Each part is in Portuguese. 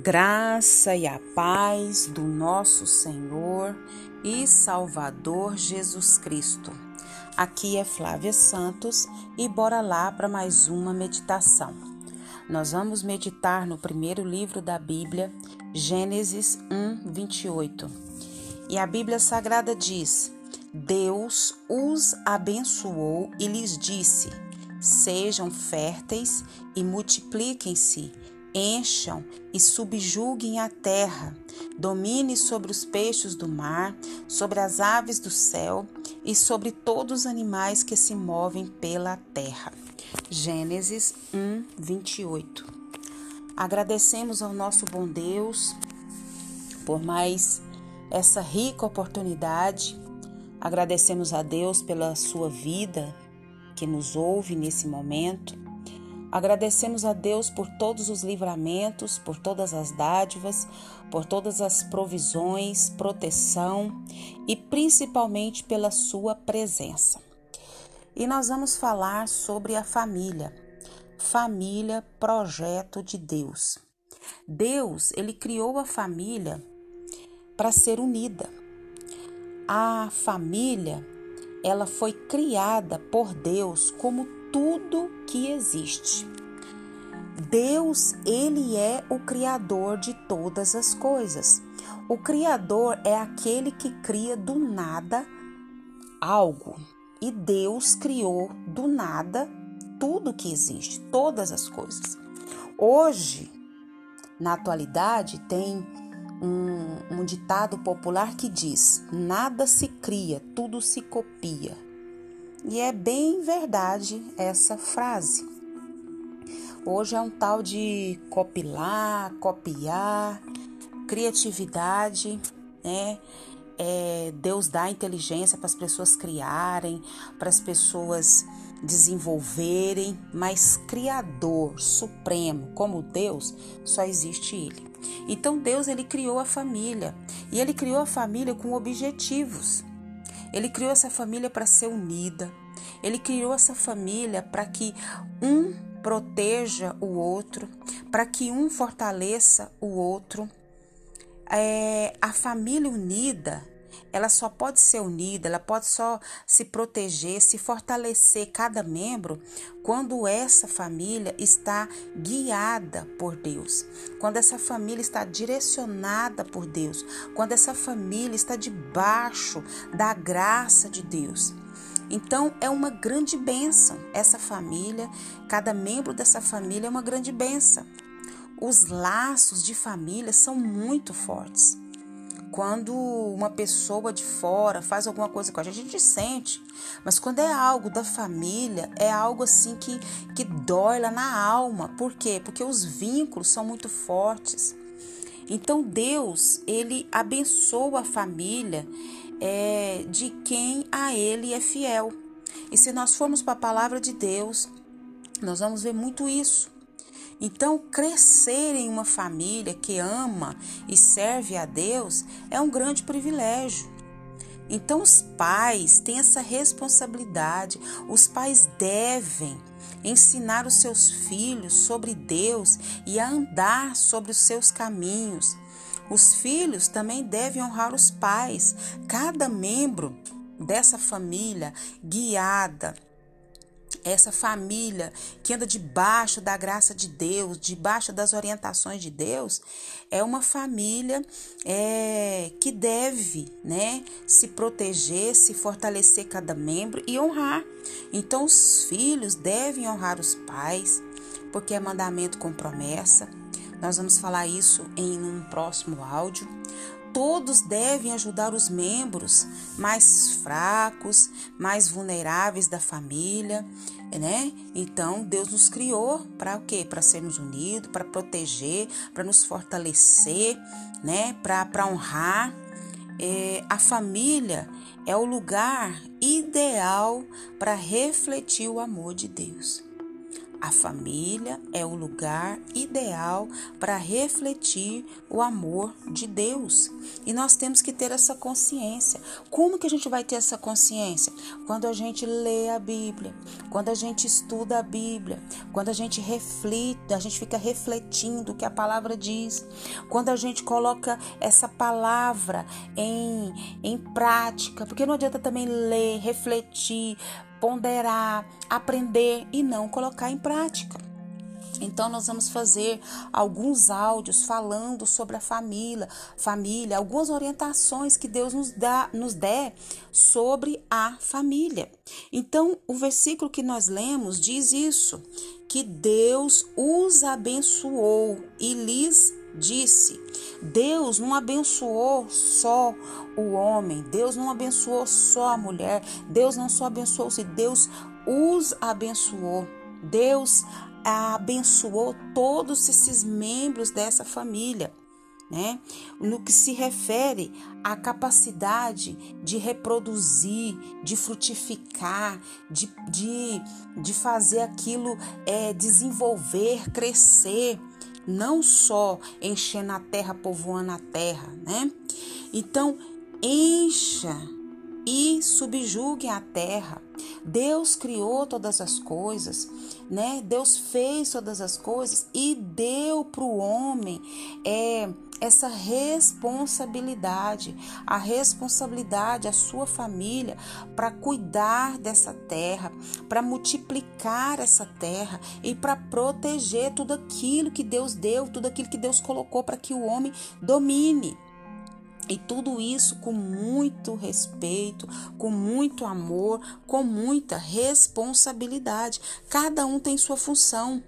graça e a paz do nosso Senhor e Salvador Jesus Cristo. Aqui é Flávia Santos e bora lá para mais uma meditação. Nós vamos meditar no primeiro livro da Bíblia, Gênesis 1, 28. E a Bíblia Sagrada diz: Deus os abençoou e lhes disse: Sejam férteis e multipliquem-se encham e subjuguem a terra, domine sobre os peixes do mar, sobre as aves do céu e sobre todos os animais que se movem pela terra. Gênesis 1, 28. Agradecemos ao nosso bom Deus por mais essa rica oportunidade. Agradecemos a Deus pela sua vida que nos ouve nesse momento. Agradecemos a Deus por todos os livramentos, por todas as dádivas, por todas as provisões, proteção e principalmente pela Sua presença. E nós vamos falar sobre a família. Família, projeto de Deus. Deus, ele criou a família para ser unida. A família, ela foi criada por Deus como tudo que existe. Deus, ele é o criador de todas as coisas. O criador é aquele que cria do nada algo. E Deus criou do nada tudo que existe, todas as coisas. Hoje, na atualidade, tem um, um ditado popular que diz: nada se cria, tudo se copia. E é bem verdade essa frase. Hoje é um tal de copilar, copiar, criatividade, né? É, Deus dá inteligência para as pessoas criarem, para as pessoas desenvolverem, mas Criador Supremo, como Deus, só existe Ele. Então Deus ele criou a família e Ele criou a família com objetivos. Ele criou essa família para ser unida. Ele criou essa família para que um proteja o outro, para que um fortaleça o outro. É, a família unida ela só pode ser unida, ela pode só se proteger, se fortalecer cada membro quando essa família está guiada por Deus, quando essa família está direcionada por Deus, quando essa família está debaixo da graça de Deus. Então é uma grande bênção essa família, cada membro dessa família é uma grande bênção. Os laços de família são muito fortes. Quando uma pessoa de fora faz alguma coisa com a gente, a gente sente. Mas quando é algo da família, é algo assim que, que dói lá na alma. Por quê? Porque os vínculos são muito fortes. Então Deus, ele abençoa a família é, de quem a ele é fiel. E se nós formos para a palavra de Deus, nós vamos ver muito isso. Então, crescer em uma família que ama e serve a Deus é um grande privilégio. Então, os pais têm essa responsabilidade, os pais devem ensinar os seus filhos sobre Deus e a andar sobre os seus caminhos. Os filhos também devem honrar os pais, cada membro dessa família guiada essa família que anda debaixo da graça de Deus, debaixo das orientações de Deus, é uma família é, que deve né, se proteger, se fortalecer cada membro e honrar. Então, os filhos devem honrar os pais, porque é mandamento com promessa. Nós vamos falar isso em um próximo áudio. Todos devem ajudar os membros mais fracos, mais vulneráveis da família, né? Então, Deus nos criou para o quê? Para sermos unidos, para proteger, para nos fortalecer, né? Para honrar. É, a família é o lugar ideal para refletir o amor de Deus. A família é o lugar ideal para refletir o amor de Deus. E nós temos que ter essa consciência. Como que a gente vai ter essa consciência? Quando a gente lê a Bíblia, quando a gente estuda a Bíblia, quando a gente reflita, a gente fica refletindo o que a palavra diz. Quando a gente coloca essa palavra em, em prática, porque não adianta também ler, refletir, ponderar, aprender e não colocar em prática. Então nós vamos fazer alguns áudios falando sobre a família, família, algumas orientações que Deus nos dá, nos der sobre a família. Então, o versículo que nós lemos diz isso, que Deus os abençoou e lhes disse: Deus não abençoou só o homem, Deus não abençoou só a mulher, Deus não só abençoou, se Deus os abençoou. Deus abençoou todos esses membros dessa família. Né? No que se refere à capacidade de reproduzir, de frutificar, de, de, de fazer aquilo é, desenvolver, crescer não só enchendo a terra, povoando a terra, né? Então, encha e subjugue a terra. Deus criou todas as coisas, né? Deus fez todas as coisas e deu para o homem é, essa responsabilidade, a responsabilidade, a sua família, para cuidar dessa terra, para multiplicar essa terra e para proteger tudo aquilo que Deus deu, tudo aquilo que Deus colocou para que o homem domine. E tudo isso com muito respeito, com muito amor, com muita responsabilidade. Cada um tem sua função.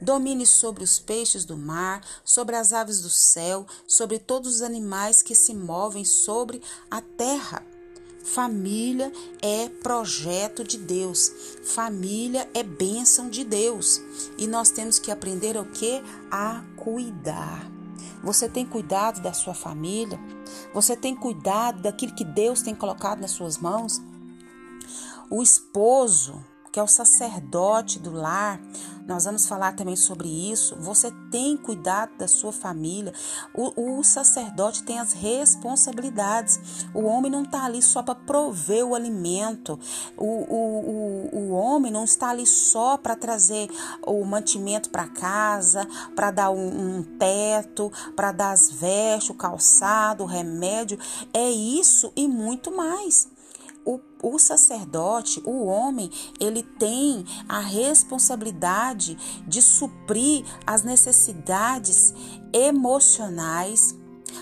Domine sobre os peixes do mar, sobre as aves do céu, sobre todos os animais que se movem sobre a terra. Família é projeto de Deus. Família é bênção de Deus. E nós temos que aprender o que? A cuidar. Você tem cuidado da sua família? Você tem cuidado daquilo que Deus tem colocado nas suas mãos? O esposo, que é o sacerdote do lar, nós vamos falar também sobre isso. Você tem cuidado da sua família. O, o sacerdote tem as responsabilidades. O homem não está ali só para prover o alimento. O, o, o, o homem não está ali só para trazer o mantimento para casa, para dar um, um teto, para dar as vestes, o calçado, o remédio. É isso e muito mais o, o sacerdote, o homem, ele tem a responsabilidade de suprir as necessidades emocionais,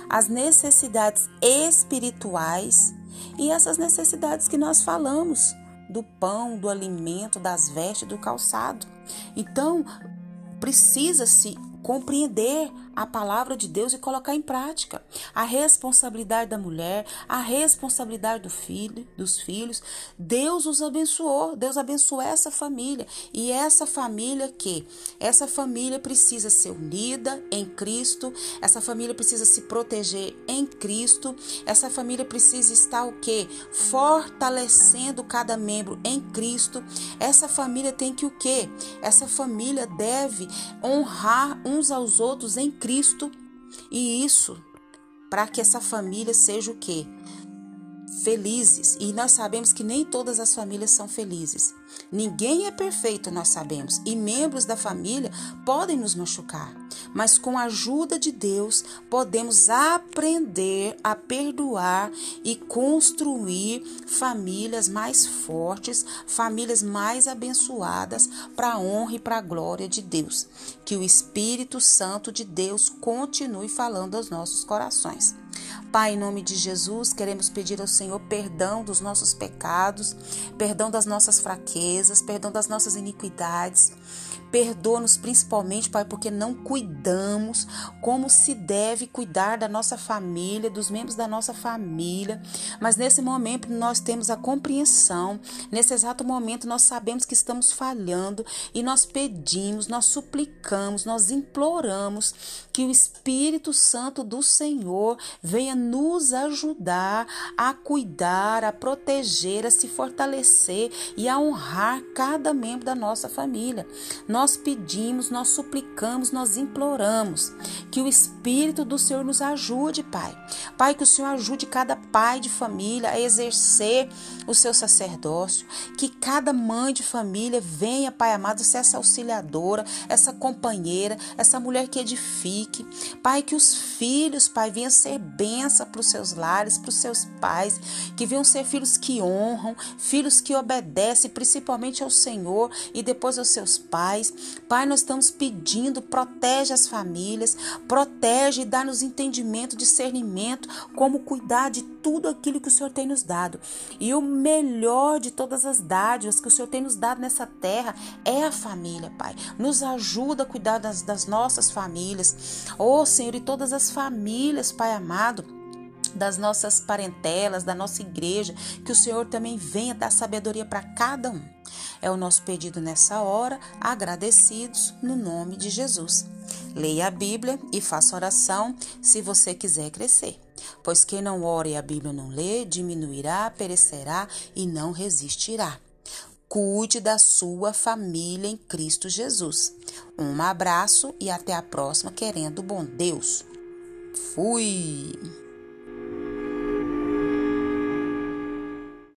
as necessidades espirituais e essas necessidades que nós falamos do pão, do alimento, das vestes, do calçado. Então, precisa-se compreender a palavra de Deus e colocar em prática. A responsabilidade da mulher, a responsabilidade do filho, dos filhos. Deus os abençoou, Deus abençoou essa família. E essa família que essa família precisa ser unida em Cristo, essa família precisa se proteger em Cristo, essa família precisa estar o quê? Fortalecendo cada membro em Cristo. Essa família tem que o quê? Essa família deve honrar uns aos outros em Cristo e isso para que essa família seja o quê? Felizes. E nós sabemos que nem todas as famílias são felizes. Ninguém é perfeito, nós sabemos, e membros da família podem nos machucar, mas com a ajuda de Deus podemos aprender a perdoar e construir famílias mais fortes, famílias mais abençoadas para a honra e para a glória de Deus. Que o Espírito Santo de Deus continue falando aos nossos corações. Pai, em nome de Jesus, queremos pedir ao Senhor perdão dos nossos pecados, perdão das nossas fraquezas, perdão das nossas iniquidades. Perdoa-nos principalmente, Pai, porque não cuidamos como se deve cuidar da nossa família, dos membros da nossa família. Mas nesse momento nós temos a compreensão, nesse exato momento nós sabemos que estamos falhando e nós pedimos, nós suplicamos, nós imploramos que o Espírito Santo do Senhor venha nos ajudar a cuidar, a proteger, a se fortalecer e a honrar cada membro da nossa família. Nós pedimos, nós suplicamos, nós imploramos que o Espírito do Senhor nos ajude, Pai. Pai, que o Senhor ajude cada pai de família a exercer o seu sacerdócio, que cada mãe de família venha, Pai amado, ser essa auxiliadora, essa companheira, essa mulher que edifique. Pai, que os filhos, Pai, venham ser benção para os seus lares, para os seus pais, que venham ser filhos que honram, filhos que obedecem principalmente ao Senhor e depois aos seus pais. Pai, nós estamos pedindo, protege as famílias, protege e dá-nos entendimento, discernimento, como cuidar de tudo aquilo que o Senhor tem nos dado. E o melhor de todas as dádivas que o Senhor tem nos dado nessa terra é a família, Pai. Nos ajuda a cuidar das, das nossas famílias. Oh, Senhor, e todas as famílias, Pai amado das nossas parentelas, da nossa igreja, que o Senhor também venha dar sabedoria para cada um. É o nosso pedido nessa hora, agradecidos no nome de Jesus. Leia a Bíblia e faça oração se você quiser crescer. Pois quem não ora e a Bíblia não lê, diminuirá, perecerá e não resistirá. Cuide da sua família em Cristo Jesus. Um abraço e até a próxima, querendo bom Deus. Fui!